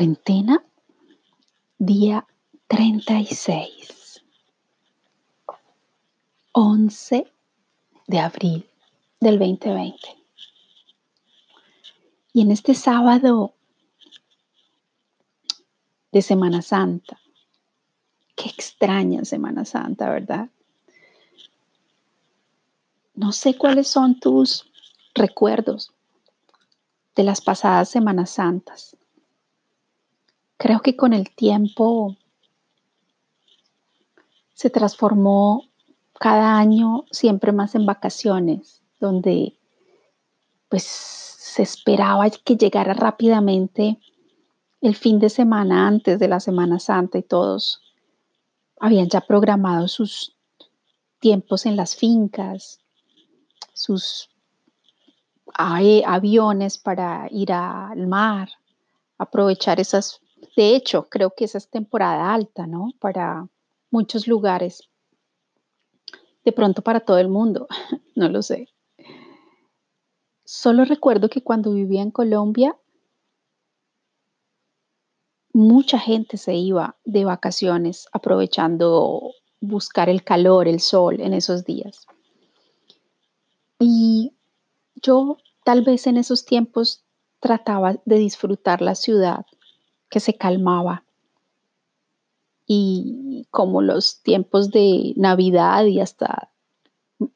Cuarentena, día 36, 11 de abril del 2020. Y en este sábado de Semana Santa, qué extraña Semana Santa, ¿verdad? No sé cuáles son tus recuerdos de las pasadas Semanas Santas. Creo que con el tiempo se transformó cada año siempre más en vacaciones, donde pues se esperaba que llegara rápidamente el fin de semana antes de la Semana Santa y todos habían ya programado sus tiempos en las fincas, sus aviones para ir al mar, aprovechar esas de hecho, creo que esa es temporada alta, ¿no? Para muchos lugares. De pronto para todo el mundo, no lo sé. Solo recuerdo que cuando vivía en Colombia, mucha gente se iba de vacaciones aprovechando buscar el calor, el sol en esos días. Y yo tal vez en esos tiempos trataba de disfrutar la ciudad que se calmaba. Y como los tiempos de Navidad y hasta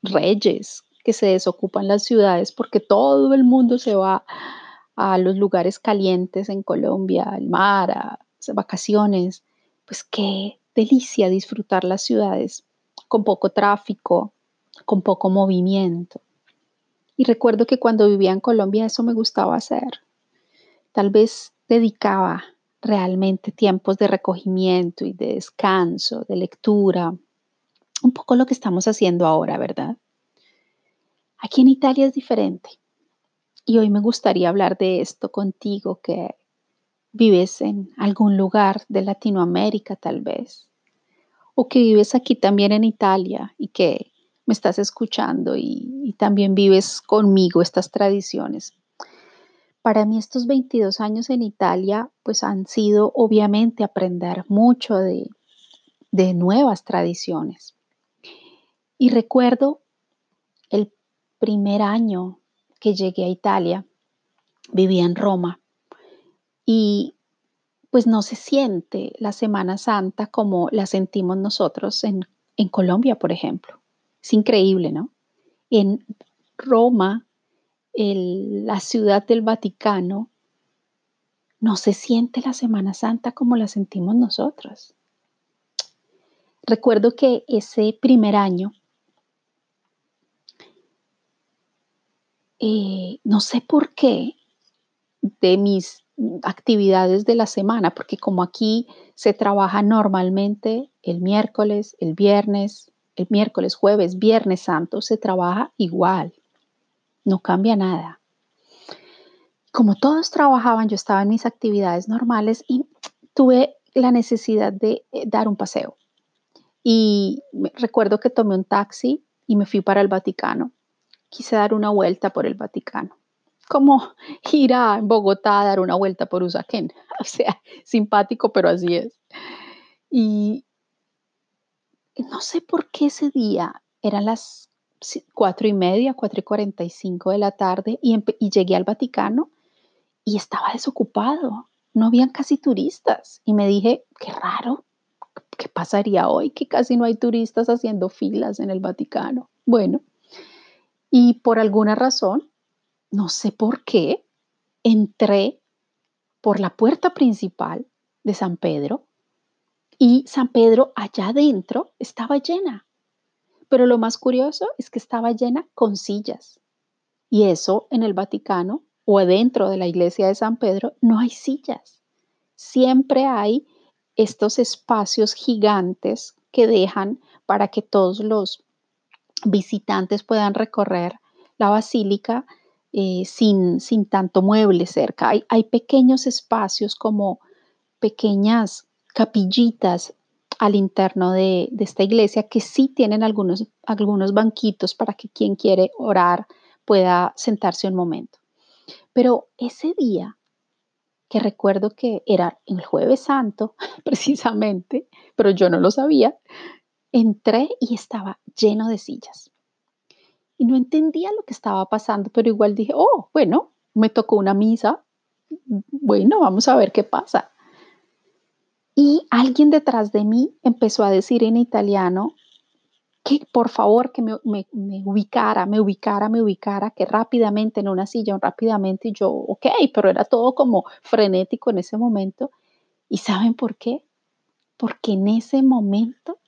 Reyes, que se desocupan las ciudades porque todo el mundo se va a los lugares calientes en Colombia, al mar, a vacaciones, pues qué delicia disfrutar las ciudades con poco tráfico, con poco movimiento. Y recuerdo que cuando vivía en Colombia eso me gustaba hacer. Tal vez dedicaba realmente tiempos de recogimiento y de descanso, de lectura, un poco lo que estamos haciendo ahora, ¿verdad? Aquí en Italia es diferente. Y hoy me gustaría hablar de esto contigo, que vives en algún lugar de Latinoamérica tal vez, o que vives aquí también en Italia y que me estás escuchando y, y también vives conmigo estas tradiciones. Para mí estos 22 años en Italia pues han sido obviamente aprender mucho de, de nuevas tradiciones. Y recuerdo el primer año que llegué a Italia, vivía en Roma y pues no se siente la Semana Santa como la sentimos nosotros en, en Colombia, por ejemplo. Es increíble, ¿no? En Roma la ciudad del Vaticano, no se siente la Semana Santa como la sentimos nosotros. Recuerdo que ese primer año, eh, no sé por qué, de mis actividades de la semana, porque como aquí se trabaja normalmente el miércoles, el viernes, el miércoles, jueves, viernes santo, se trabaja igual no cambia nada. Como todos trabajaban, yo estaba en mis actividades normales y tuve la necesidad de eh, dar un paseo. Y recuerdo que tomé un taxi y me fui para el Vaticano. Quise dar una vuelta por el Vaticano. Como ir a Bogotá a dar una vuelta por Usaquén. O sea, simpático, pero así es. Y no sé por qué ese día eran las cuatro y media, cuatro y cuarenta y cinco de la tarde y, y llegué al Vaticano y estaba desocupado. No habían casi turistas. Y me dije, qué raro, ¿qué pasaría hoy? Que casi no hay turistas haciendo filas en el Vaticano. Bueno, y por alguna razón, no sé por qué, entré por la puerta principal de San Pedro y San Pedro allá adentro estaba llena. Pero lo más curioso es que estaba llena con sillas. Y eso en el Vaticano o dentro de la iglesia de San Pedro no hay sillas. Siempre hay estos espacios gigantes que dejan para que todos los visitantes puedan recorrer la basílica eh, sin, sin, tanto mueble cerca. Hay, hay pequeños espacios como pequeñas capillitas al interno de, esta iglesia que sí tienen algunos, algunos banquitos para que quien quiere orar pueda sentarse un momento. Pero ese día que recuerdo que era el jueves santo, precisamente, pero yo no lo sabía, entré y estaba lleno de sillas. Y no entendía lo que estaba pasando, pero igual dije, oh, bueno, me tocó una misa, bueno, vamos a ver qué pasa. Y alguien detrás de mí empezó a decir en italiano que por favor que me, ubicara, me ubicara, me ubicara, que rápidamente en una silla, rápidamente, y yo, ok, pero era todo como frenético en ese momento. ¿Y saben por qué? Porque en ese momento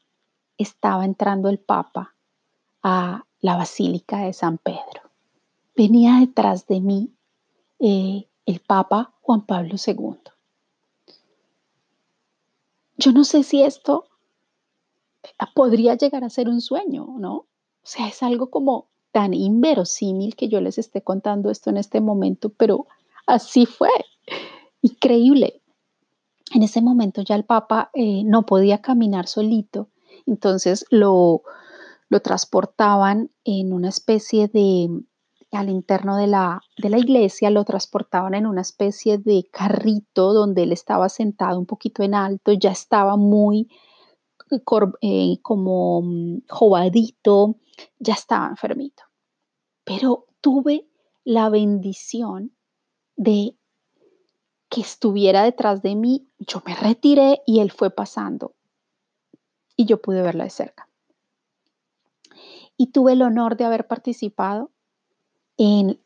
estaba entrando el Papa a la Basílica de San Pedro. Venía detrás de mí eh, el Papa Juan Pablo II. Yo no sé si esto podría llegar a ser un sueño, ¿no? O sea, es algo como tan inverosímil que yo les esté contando esto en este momento, pero así fue. Increíble. En ese momento ya el Papa eh, no podía caminar solito, entonces lo, lo transportaban en una especie de, al interno de la, de la iglesia, lo transportaban en una especie de carrito donde él estaba sentado un poquito en alto, ya estaba muy eh, como mm, jovadito, ya estaba enfermito. Pero tuve la bendición de que estuviera detrás de mí, yo me retiré y él fue pasando y yo pude verla de cerca. Y tuve el honor de haber participado en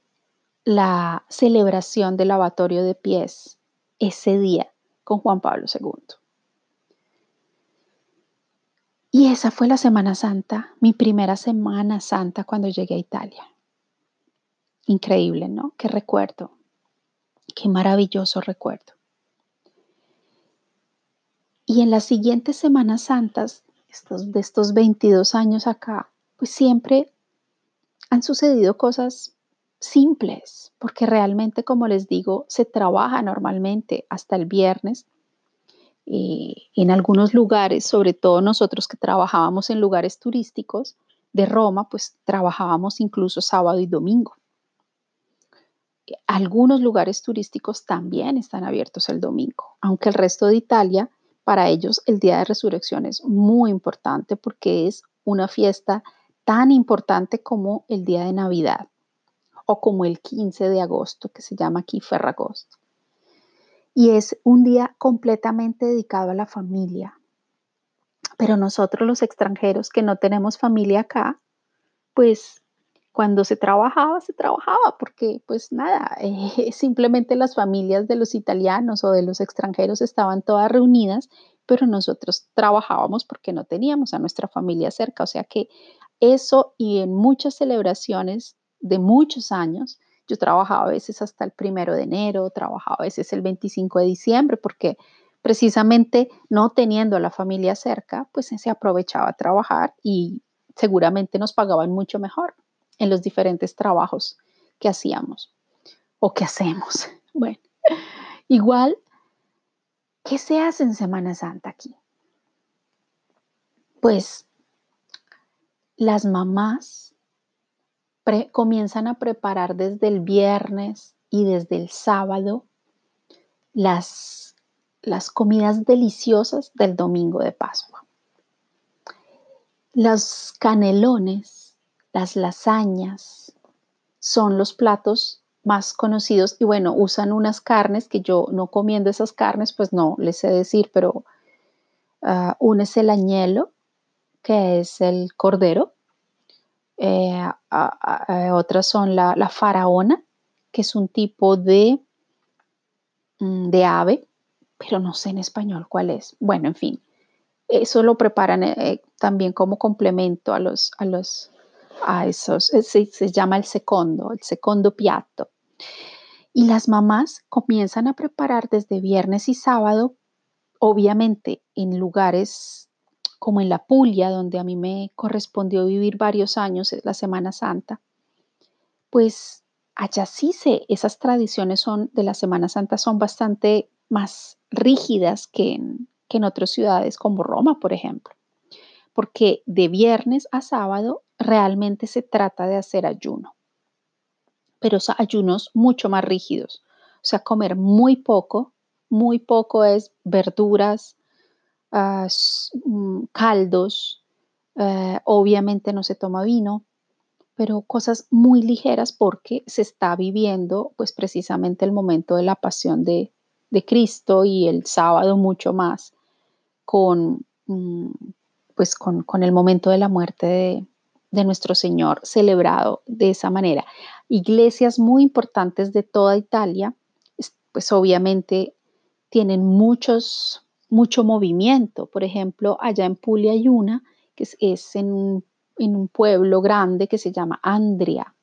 la celebración del lavatorio de pies ese día con Juan Pablo II. Y esa fue la Semana Santa, mi primera Semana Santa cuando llegué a Italia. Increíble, ¿no? Qué recuerdo. Qué maravilloso recuerdo. Y en las siguientes Semanas Santas, estos, de estos 22 años acá, pues siempre han sucedido cosas simples, porque realmente, como les digo, se trabaja normalmente hasta el viernes eh, en algunos lugares, sobre todo nosotros que trabajábamos en lugares turísticos de Roma, pues trabajábamos incluso sábado y domingo. Algunos lugares turísticos también están abiertos el domingo, aunque el resto de Italia, para ellos el Día de Resurrección es muy importante porque es una fiesta tan importante como el día de Navidad o como el 15 de agosto, que se llama aquí Ferragosto y es un día completamente dedicado a la familia. Pero nosotros los extranjeros que no tenemos familia acá, pues cuando se trabajaba, se trabajaba, porque pues nada, eh, simplemente las familias de los italianos o de los extranjeros estaban todas reunidas, pero nosotros trabajábamos porque no teníamos a nuestra familia cerca. O sea que eso y en muchas celebraciones de muchos años, yo trabajaba a veces hasta el primero de enero, trabajaba a veces el 25 de diciembre, porque precisamente no teniendo a la familia cerca, pues se aprovechaba a trabajar y seguramente nos pagaban mucho mejor en los diferentes trabajos que hacíamos o que hacemos. Bueno, igual, ¿qué se hace en Semana Santa aquí? Pues las mamás comienzan a preparar desde el viernes y desde el sábado las, las comidas deliciosas del domingo de Pascua. Los canelones, las lasañas, son los platos más conocidos y bueno, usan unas carnes que yo no comiendo esas carnes, pues no les sé decir, pero uh, uno es el añelo, que es el cordero, eh, otras son la, faraona, que es un tipo de, mm, de ave, pero no sé en español cuál es. Bueno, en fin, eso lo preparan eh, también como complemento a los, a los, a esos, se, se llama el secondo, el secondo piatto. Y las mamás comienzan a preparar desde viernes y sábado, obviamente en lugares como en la Puglia, donde a mí me correspondió vivir varios años, la Semana Santa, pues allá sí sé, esas tradiciones son, de la Semana Santa son bastante más rígidas que en, que en otras ciudades como Roma, por ejemplo, porque de viernes a sábado realmente se trata de hacer ayuno, pero ayunos mucho más rígidos, o sea, comer muy poco, muy poco es verduras, ah, mm, caldos, eh, obviamente no se toma vino, pero cosas muy ligeras porque se está viviendo pues precisamente el momento de la pasión de, Cristo y el sábado mucho más con, mm, pues con, el momento de la muerte de, de nuestro Señor celebrado de esa manera. Iglesias muy importantes de toda Italia, pues obviamente tienen muchos, mucho movimiento. Por ejemplo, allá en Puglia hay una que es, en, un, en un pueblo grande que se llama Andria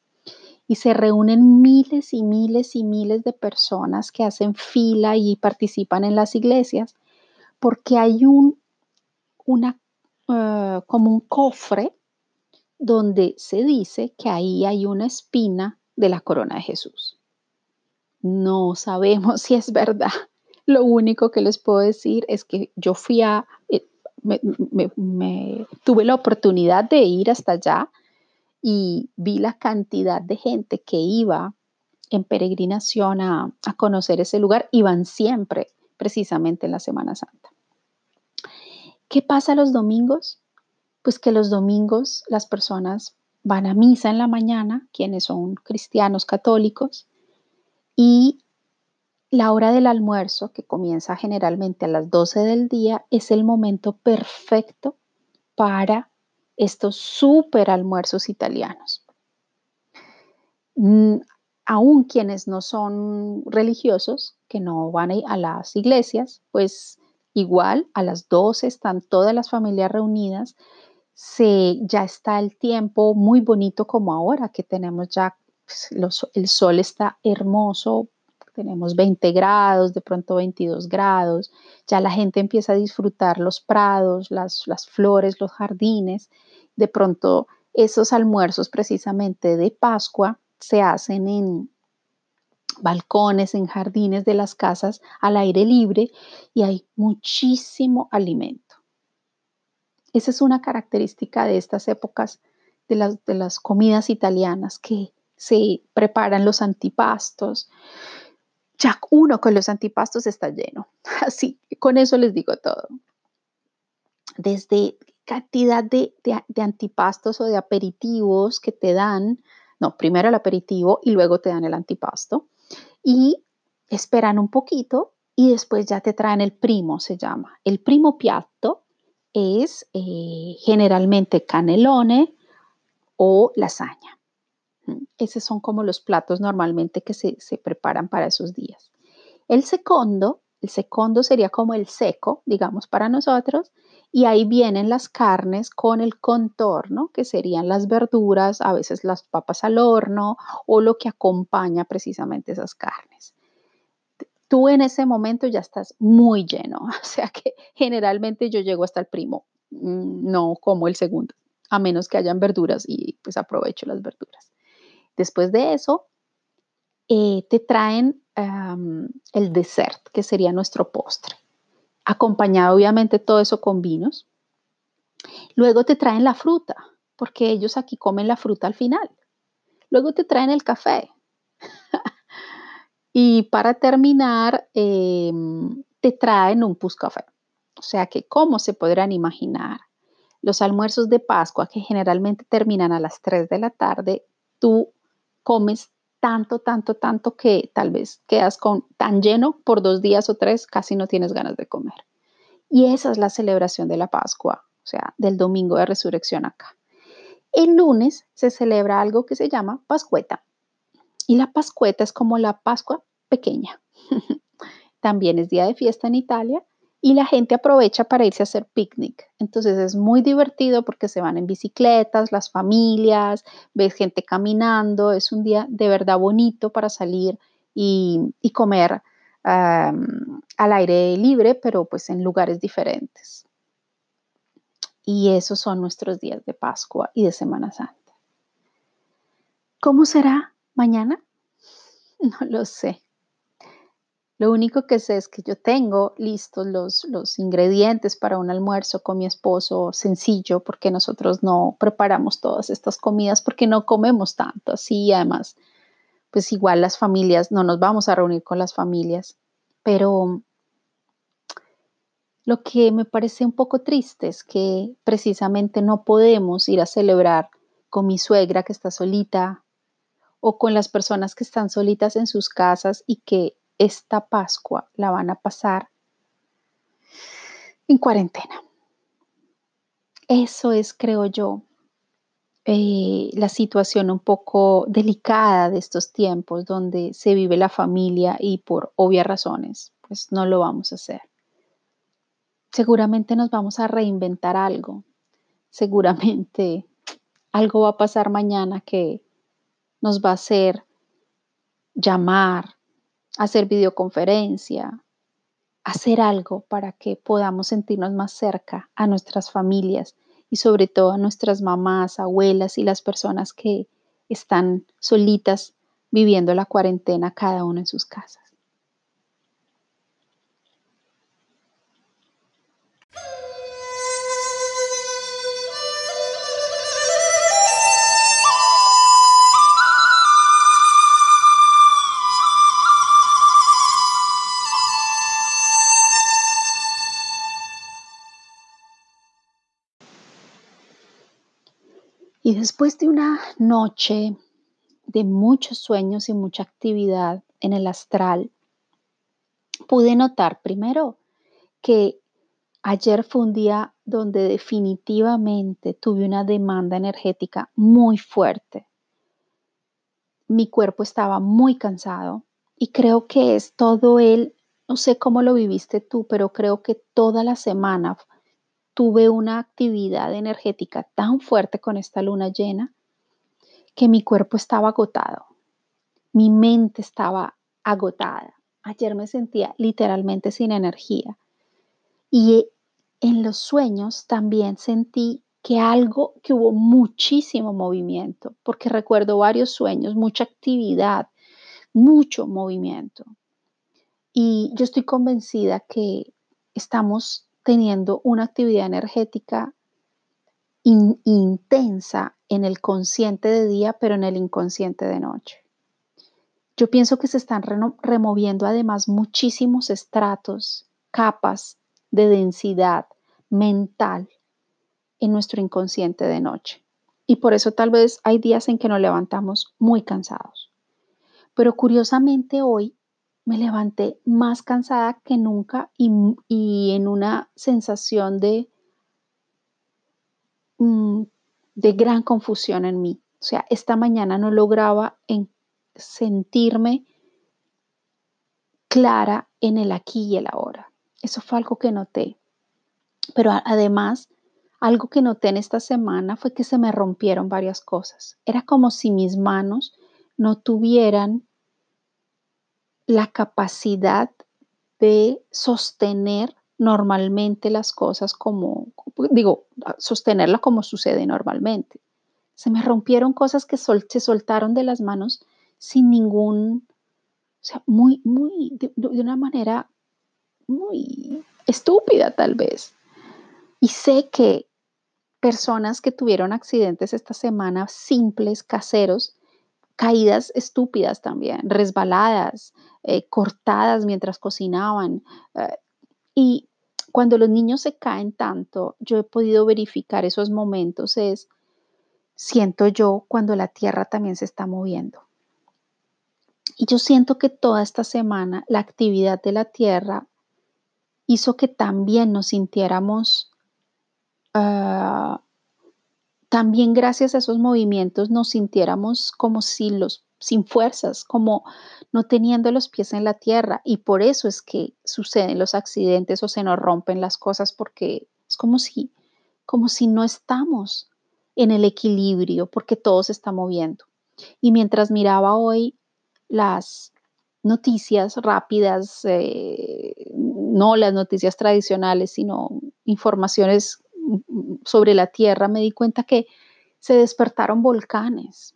y se reúnen miles y miles y miles de personas que hacen fila y participan en las iglesias porque hay un, una, eh, como un cofre donde se dice que ahí hay una espina de la corona de Jesús. No sabemos si es verdad. Lo único que les puedo decir es que yo fui a, eh, me, tuve la oportunidad de ir hasta allá y vi la cantidad de gente que iba en peregrinación a, a conocer ese lugar. Iban siempre, precisamente en la Semana Santa. ¿Qué pasa los domingos? Pues que los domingos las personas van a misa en la mañana, quienes son cristianos católicos, y la hora del almuerzo, que comienza generalmente a las 12 del día, es el momento perfecto para estos super almuerzos italianos. Mm, aún quienes no son religiosos, que no van a las iglesias, pues igual a las 12 están todas las familias reunidas se, ya está el tiempo muy bonito como ahora, que tenemos ya, pues, el sol está hermoso, tenemos 20 grados, de pronto 22 grados, ya la gente empieza a disfrutar los prados, las, las flores, los jardines, de pronto esos almuerzos precisamente de Pascua se hacen en balcones, en jardines de las casas al aire libre y hay muchísimo alimento. Esa es una característica de estas épocas de las, de las comidas italianas que se preparan los antipastos. Ya uno con los antipastos está lleno. Así, con eso les digo todo. Desde cantidad de, antipastos o de aperitivos que te dan, no, primero el aperitivo y luego te dan el antipasto. Y esperan un poquito y después ya te traen el primo, se llama. El primo piatto es eh, generalmente canelone o lasaña. Mm, esos son como los platos normalmente que se, preparan para esos días. El segundo, el segundo sería como el seco, digamos, para nosotros, y ahí vienen las carnes con el contorno, que serían las verduras, a veces las papas al horno o lo que acompaña precisamente esas carnes tú en ese momento ya estás muy lleno. O sea que generalmente yo llego hasta el primo, mm, no como el segundo, a menos que hayan verduras y pues aprovecho las verduras. Después de eso, eh, te traen el dessert, que sería nuestro postre, acompañado obviamente todo eso con vinos. Luego te traen la fruta, porque ellos aquí comen la fruta al final. Luego te traen el café. Y para terminar, em, te traen un café. O sea que, ¿cómo se podrán imaginar? Los almuerzos de Pascua, que generalmente terminan a las 3 de la tarde, tú comes tanto, tanto, tanto que tal vez quedas con tan lleno por dos días o tres, casi no tienes ganas de comer. Y esa es la celebración de la Pascua, o sea, del domingo de resurrección acá. El lunes se celebra algo que se llama Pascueta. Y la Pascueta es como la Pascua pequeña. También es día de fiesta en Italia y la gente aprovecha para irse a hacer picnic. Entonces es muy divertido porque se van en bicicletas, las familias, ves gente caminando, es un día de verdad bonito para salir y, comer al aire libre, pero pues en lugares diferentes. Y esos son nuestros días de Pascua y de Semana Santa. ¿Cómo será mañana? No lo sé. Lo único que sé es que yo tengo listos los, los ingredientes para un almuerzo con mi esposo sencillo, porque nosotros no preparamos todas estas comidas, porque no comemos tanto así, además, pues igual las familias, no nos vamos a reunir con las familias, pero lo que me parece un poco triste es que precisamente no podemos ir a celebrar con mi suegra que está solita o con las personas que están solitas en sus casas y que esta Pascua la van a pasar en cuarentena. Eso es, creo yo, eh, la situación un poco delicada de estos tiempos donde se vive la familia y por obvias razones, pues no lo vamos a hacer. Seguramente nos vamos a reinventar algo. Seguramente algo va a pasar mañana que nos va a hacer llamar, hacer videoconferencia, hacer algo para que podamos sentirnos más cerca a nuestras familias y sobre todo a nuestras mamás, abuelas y las personas que están solitas viviendo la cuarentena cada uno en sus casas. Y después de una noche de muchos sueños y mucha actividad en el astral, pude notar primero que ayer fue un día donde definitivamente tuve una demanda energética muy fuerte. Mi cuerpo estaba muy cansado y creo que es todo el, no sé cómo lo viviste tú, pero creo que toda la semana tuve una actividad energética tan fuerte con esta luna llena que mi cuerpo estaba agotado, mi mente estaba agotada. Ayer me sentía literalmente sin energía. Y en los sueños también sentí que algo, hubo muchísimo movimiento, porque recuerdo varios sueños, mucha actividad, mucho movimiento. Y yo estoy convencida que estamos teniendo una actividad energética intensa en el consciente de día, pero en el inconsciente de noche. Yo pienso que se están removiendo además muchísimos estratos, capas de densidad mental en nuestro inconsciente de noche. Y por eso tal vez hay días en que nos levantamos muy cansados. Pero curiosamente hoy me levanté más cansada que nunca y, en una sensación de, mm, de gran confusión en mí. O sea, esta mañana no lograba en sentirme clara en el aquí y el ahora. Eso fue algo que noté. Pero además, algo que noté en esta semana fue que se me rompieron varias cosas. Era como si mis manos no tuvieran la capacidad de sostener normalmente las cosas como, digo, sostenerla como sucede normalmente. Se me rompieron cosas que se soltaron de las manos sin ningún, o sea, muy, muy, de, de una manera muy estúpida tal vez. Y sé que personas que tuvieron accidentes esta semana, simples, caseros, caídas estúpidas también, resbaladas, eh, cortadas mientras cocinaban. Eh, y cuando los niños se caen tanto, yo he podido verificar esos momentos, es, siento yo, cuando la tierra también se está moviendo. Y yo siento que toda esta semana la actividad de la tierra hizo que también nos sintiéramos, ah, también gracias a esos movimientos nos sintiéramos como si los sin fuerzas, como no teniendo los pies en la tierra. Y por eso es que suceden los accidentes o se nos rompen las cosas, porque es como si, como si no estamos en el equilibrio, porque todo se está moviendo. Y mientras miraba hoy las noticias rápidas, eh, no las noticias tradicionales, sino informaciones sobre la Tierra, me di cuenta que se despertaron volcanes,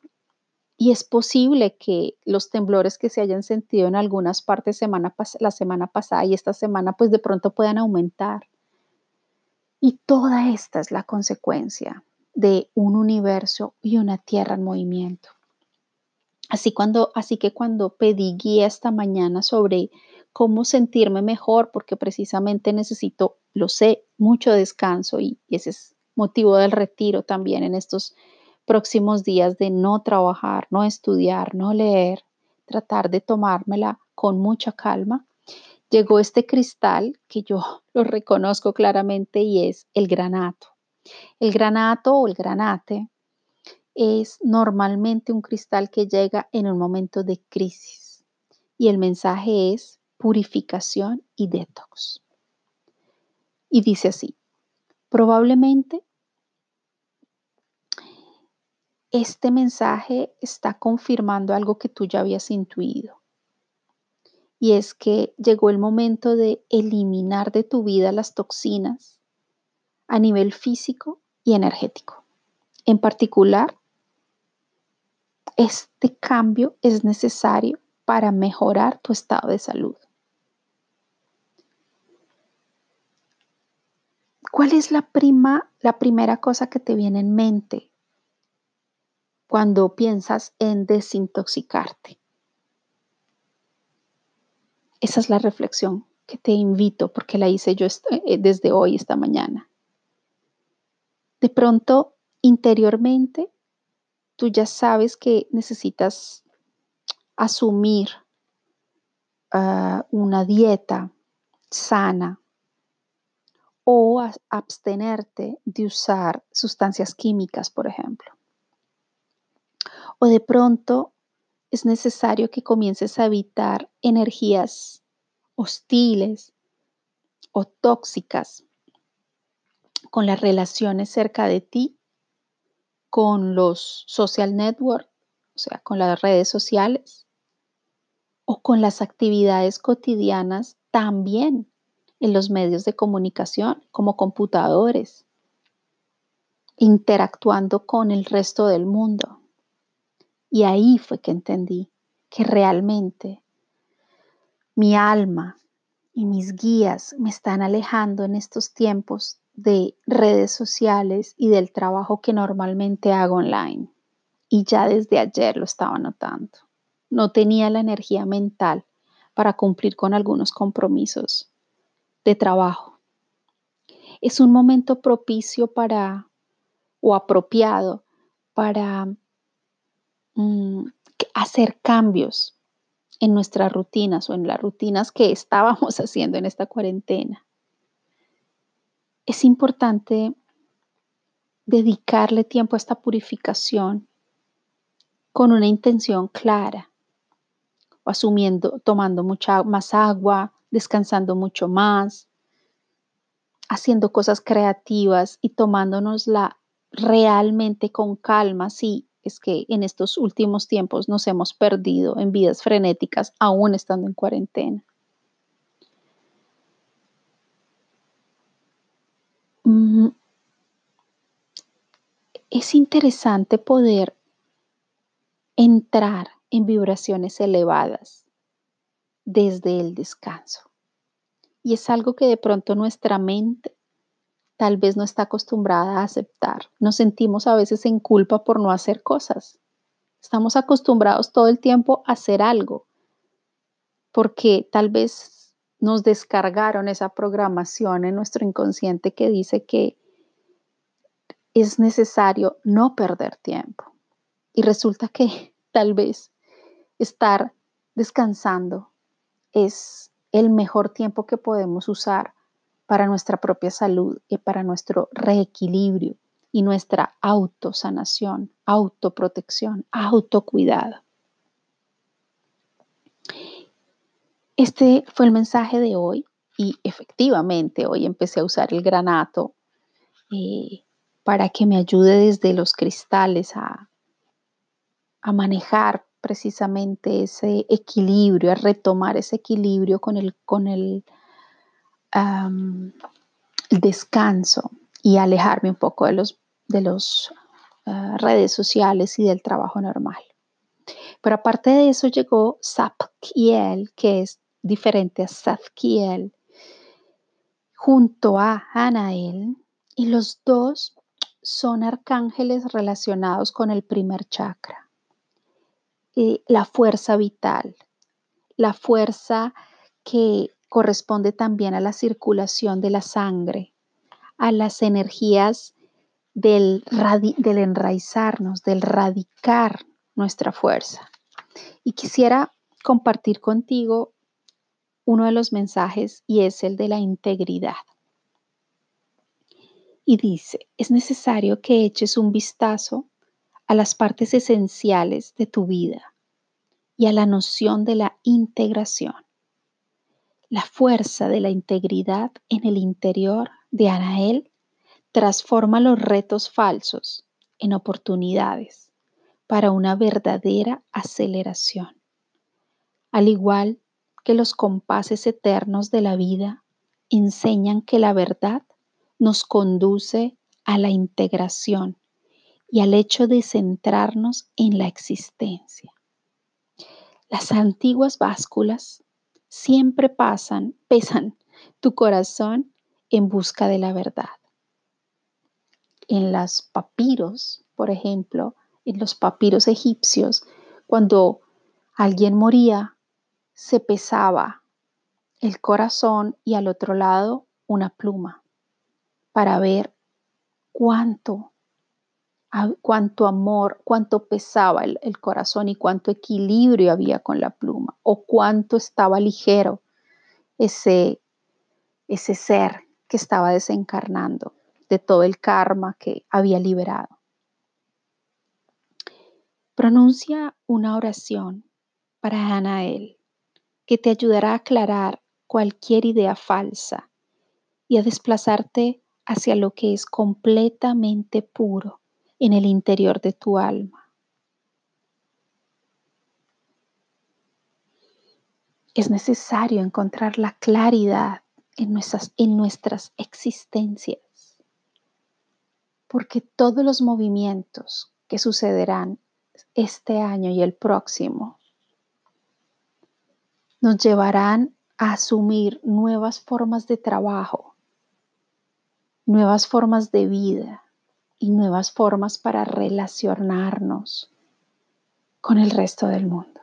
y es posible que los temblores que se hayan sentido en algunas partes semana la semana pasada y esta semana, pues de pronto puedan aumentar. Y toda esta es la consecuencia de un universo y una tierra en movimiento. Así, cuando, así que cuando pedí guía esta mañana sobre cómo sentirme mejor, porque precisamente necesito, lo sé, mucho descanso y ese es motivo del retiro también en estos próximos días de no trabajar, no estudiar, no leer, tratar de tomármela con mucha calma, llegó este cristal que yo lo reconozco claramente y es el granato. El granato o el granate es normalmente un cristal que llega en un momento de crisis y el mensaje es purificación y detox. Y dice así, probablemente este mensaje está confirmando algo que tú ya habías intuido. Y es que llegó el momento de eliminar de tu vida las toxinas a nivel físico y energético. En particular, este cambio es necesario para mejorar tu estado de salud. ¿Cuál es la, prima, la primera cosa que te viene en mente cuando piensas en desintoxicarte? Esa es la reflexión que te invito porque la hice yo eh, desde hoy, esta mañana. De pronto, interiormente, tú ya sabes que necesitas asumir ah, una dieta sana o abstenerte de usar sustancias químicas, por ejemplo. O de pronto es necesario que comiences a evitar energías hostiles o tóxicas con las relaciones cerca de ti, con los social networks, o sea, con las redes sociales, o con las actividades cotidianas también en los medios de comunicación, como computadores, interactuando con el resto del mundo. Y ahí fue que entendí que realmente mi alma y mis guías me están alejando en estos tiempos de redes sociales y del trabajo que normalmente hago online. Y ya desde ayer lo estaba notando. No tenía la energía mental para cumplir con algunos compromisos de trabajo. Es un momento propicio para o apropiado para Mm, hacer cambios en nuestras rutinas o en las rutinas que estábamos haciendo en esta cuarentena. Es importante dedicarle tiempo a esta purificación con una intención clara, o asumiendo, tomando mucha más agua, descansando mucho más, haciendo cosas creativas y tomándonosla realmente con calma, sí, es que en estos últimos tiempos nos hemos perdido en vidas frenéticas aún estando en cuarentena. Mm, es interesante poder entrar en vibraciones elevadas desde el descanso. Y es algo que de pronto nuestra mente tal vez no está acostumbrada a aceptar. Nos sentimos a veces en culpa por no hacer cosas. Estamos acostumbrados todo el tiempo a hacer algo, porque tal vez nos descargaron esa programación en nuestro inconsciente que dice que es necesario no perder tiempo. Y resulta que tal vez estar descansando es el mejor tiempo que podemos usar para nuestra propia salud y para nuestro reequilibrio y nuestra autosanación, autoprotección, autocuidado. Este fue el mensaje de hoy y efectivamente hoy empecé a usar el granato eh, para que me ayude desde los cristales a, a manejar precisamente ese equilibrio, a retomar ese equilibrio con el, con el descanso y alejarme un poco de los de las ah, redes sociales y del trabajo normal. Pero aparte de eso llegó Sapkiel, que es diferente a Zadkiel, junto a Anael, y los dos son arcángeles relacionados con el primer chakra. Eh, la fuerza vital, la fuerza que corresponde también a la circulación de la sangre, a las energías del, del enraizarnos, del radicar nuestra fuerza. Y quisiera compartir contigo uno de los mensajes y es el de la integridad. Y dice, es necesario que eches un vistazo a las partes esenciales de tu vida y a la noción de la integración. La fuerza de la integridad en el interior de Anael transforma los retos falsos en oportunidades para una verdadera aceleración. Al igual que los compases eternos de la vida enseñan que la verdad nos conduce a la integración y al hecho de centrarnos en la existencia. Las antiguas básculas siempre pasan, pesan tu corazón en busca de la verdad. En los papiros, por ejemplo, en los papiros egipcios, cuando alguien moría, se pesaba el corazón y al otro lado una pluma para ver cuánto cuánto amor, cuánto pesaba el, corazón y cuánto equilibrio había con la pluma, o cuánto estaba ligero ese, ese ser que estaba desencarnando de todo el karma que había liberado. Pronuncia una oración para Anael que te ayudará a aclarar cualquier idea falsa y a desplazarte hacia lo que es completamente puro en el interior de tu alma. Es necesario encontrar la claridad en nuestras, en nuestras existencias, porque todos los movimientos que sucederán este año y el próximo nos llevarán a asumir nuevas formas de trabajo, nuevas formas de vida, y nuevas formas para relacionarnos con el resto del mundo.